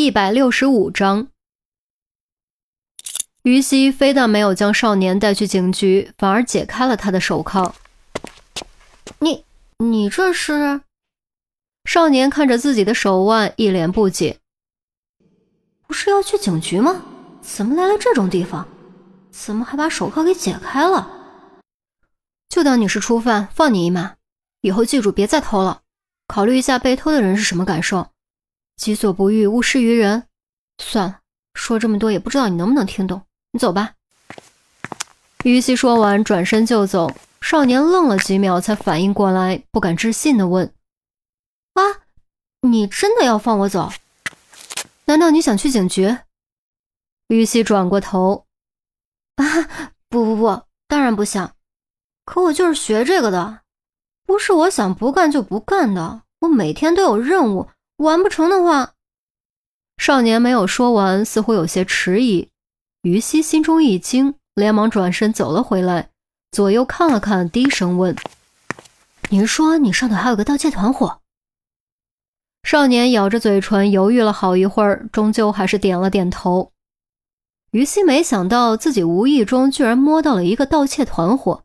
第一百六十五章，于西非但没有将少年带去警局，反而解开了他的手铐。你你这是？少年看着自己的手腕，一脸不解。不是要去警局吗？怎么来了这种地方？怎么还把手铐给解开了？就当你是初犯，放你一马。以后记住，别再偷了。考虑一下被偷的人是什么感受。己所不欲，勿施于人。算了，说这么多也不知道你能不能听懂。你走吧。于西说完，转身就走。少年愣了几秒，才反应过来，不敢置信地问：“啊，你真的要放我走？难道你想去警局？”于西转过头：“啊，不不不，当然不想。可我就是学这个的，不是我想不干就不干的。我每天都有任务。”完不成的话，少年没有说完，似乎有些迟疑。于西心中一惊，连忙转身走了回来，左右看了看，低声问：“您说你上头还有个盗窃团伙？”少年咬着嘴唇，犹豫了好一会儿，终究还是点了点头。于西没想到自己无意中居然摸到了一个盗窃团伙，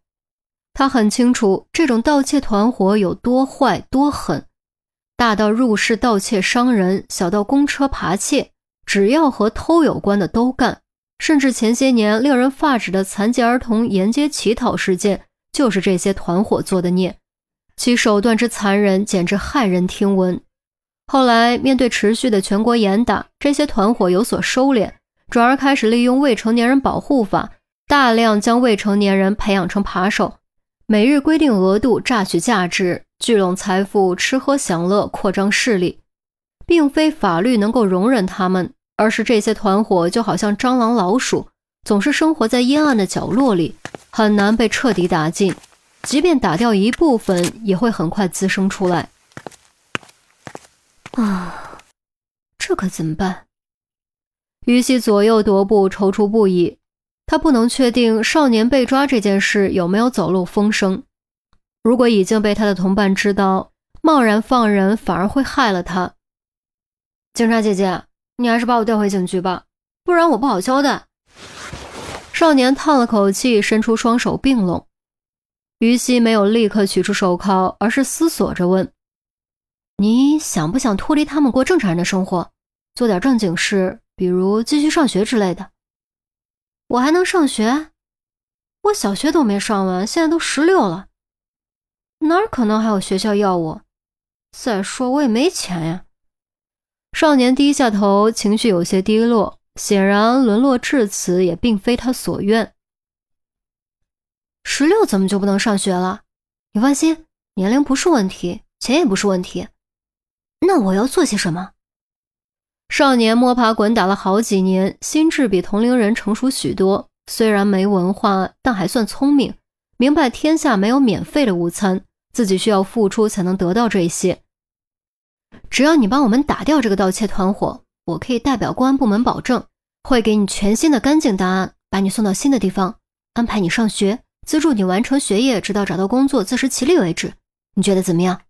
他很清楚这种盗窃团伙有多坏、多狠。大到入室盗窃伤人，小到公车扒窃，只要和偷有关的都干。甚至前些年令人发指的残疾儿童沿街乞讨事件，就是这些团伙做的孽。其手段之残忍，简直骇人听闻。后来面对持续的全国严打，这些团伙有所收敛，转而开始利用未成年人保护法，大量将未成年人培养成扒手，每日规定额度榨取价值。聚拢财富，吃喝享乐，扩张势力，并非法律能够容忍他们，而是这些团伙就好像蟑螂、老鼠，总是生活在阴暗的角落里，很难被彻底打尽。即便打掉一部分，也会很快滋生出来。啊，这可怎么办？于西左右踱步，踌躇不已。他不能确定少年被抓这件事有没有走漏风声。如果已经被他的同伴知道，贸然放人反而会害了他。警察姐姐，你还是把我带回警局吧，不然我不好交代。少年叹了口气，伸出双手并拢。于西没有立刻取出手铐，而是思索着问：“你想不想脱离他们，过正常人的生活，做点正经事，比如继续上学之类的？”我还能上学？我小学都没上完，现在都十六了。哪可能还有学校要我？再说我也没钱呀。少年低下头，情绪有些低落，显然沦落至此也并非他所愿。十六怎么就不能上学了？你放心，年龄不是问题，钱也不是问题。那我要做些什么？少年摸爬滚打了好几年，心智比同龄人成熟许多。虽然没文化，但还算聪明，明白天下没有免费的午餐。自己需要付出才能得到这些。只要你帮我们打掉这个盗窃团伙，我可以代表公安部门保证，会给你全新的干净档案，把你送到新的地方，安排你上学，资助你完成学业，直到找到工作自食其力为止。你觉得怎么样？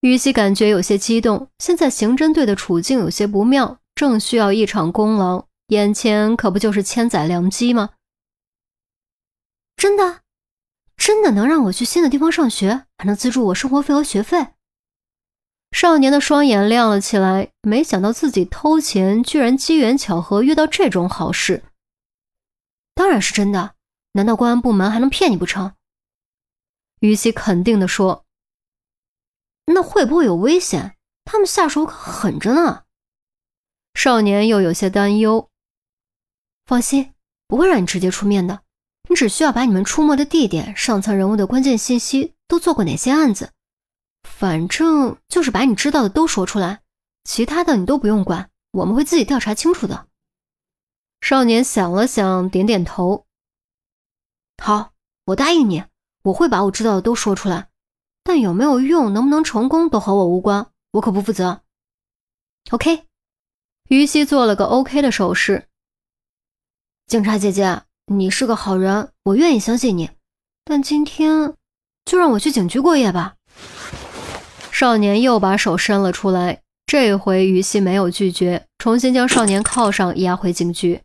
于西感觉有些激动，现在刑侦队的处境有些不妙，正需要一场功劳，眼前可不就是千载良机吗？真的。真的能让我去新的地方上学，还能资助我生活费和学费？少年的双眼亮了起来，没想到自己偷钱居然机缘巧合遇到这种好事。当然是真的，难道公安部门还能骗你不成？于西肯定地说。那会不会有危险？他们下手可狠着呢。少年又有些担忧。放心，不会让你直接出面的。你只需要把你们出没的地点、上层人物的关键信息、都做过哪些案子，反正就是把你知道的都说出来，其他的你都不用管，我们会自己调查清楚的。少年想了想，点点头。好，我答应你，我会把我知道的都说出来，但有没有用、能不能成功都和我无关，我可不负责。OK。于西做了个 OK 的手势。警察姐姐。你是个好人，我愿意相信你。但今天就让我去警局过夜吧。少年又把手伸了出来，这回于西没有拒绝，重新将少年铐上，押回警局。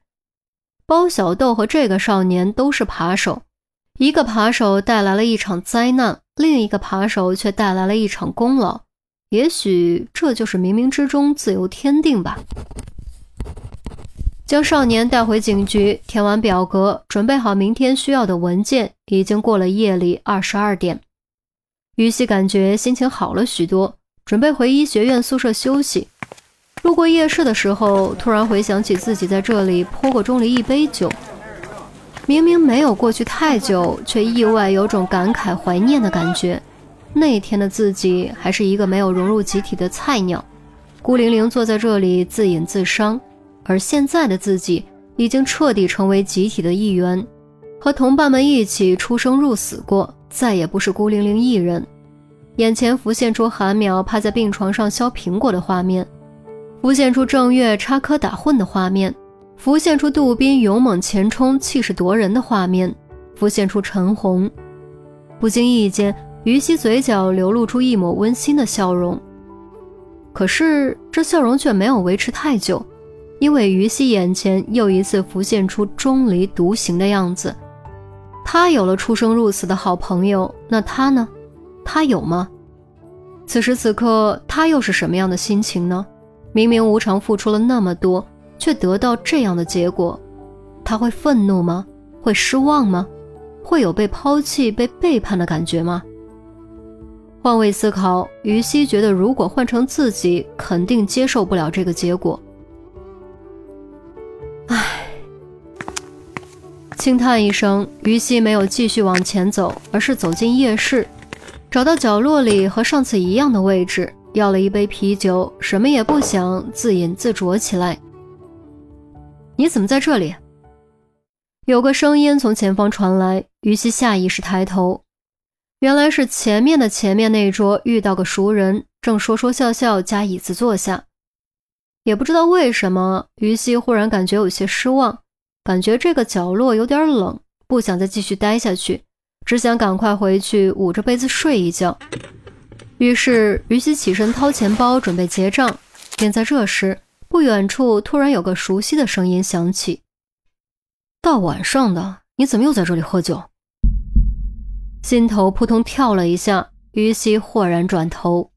包小豆和这个少年都是扒手，一个扒手带来了一场灾难，另一个扒手却带来了一场功劳。也许这就是冥冥之中自有天定吧。将少年带回警局，填完表格，准备好明天需要的文件，已经过了夜里二十二点。于西感觉心情好了许多，准备回医学院宿舍休息。路过夜市的时候，突然回想起自己在这里泼过钟离一杯酒。明明没有过去太久，却意外有种感慨怀念的感觉。那天的自己还是一个没有融入集体的菜鸟，孤零零坐在这里自饮自伤；而现在的自己已经彻底成为集体的一员，和同伴们一起出生入死过，再也不是孤零零一人。眼前浮现出韩淼趴在病床上削苹果的画面。浮现出郑月插科打诨的画面，浮现出杜宾勇猛前冲、气势夺人的画面，浮现出陈红。不经意间，于西嘴角流露出一抹温馨的笑容。可是这笑容却没有维持太久，因为于西眼前又一次浮现出钟离独行的样子。他有了出生入死的好朋友，那他呢？他有吗？此时此刻，他又是什么样的心情呢？明明无偿付出了那么多，却得到这样的结果，他会愤怒吗？会失望吗？会有被抛弃、被背叛的感觉吗？换位思考，于西觉得，如果换成自己，肯定接受不了这个结果。轻叹一声，于西没有继续往前走，而是走进夜市，找到角落里和上次一样的位置。要了一杯啤酒，什么也不想，自饮自酌起来。你怎么在这里？有个声音从前方传来，于西下意识抬头，原来是前面的前面那桌遇到个熟人，正说说笑笑，加椅子坐下。也不知道为什么，于西忽然感觉有些失望，感觉这个角落有点冷，不想再继续待下去，只想赶快回去捂着被子睡一觉。于是，于西起身掏钱包，准备结账。便在这时，不远处突然有个熟悉的声音响起：“大晚上的，你怎么又在这里喝酒？”心头扑通跳了一下，于西豁然转头。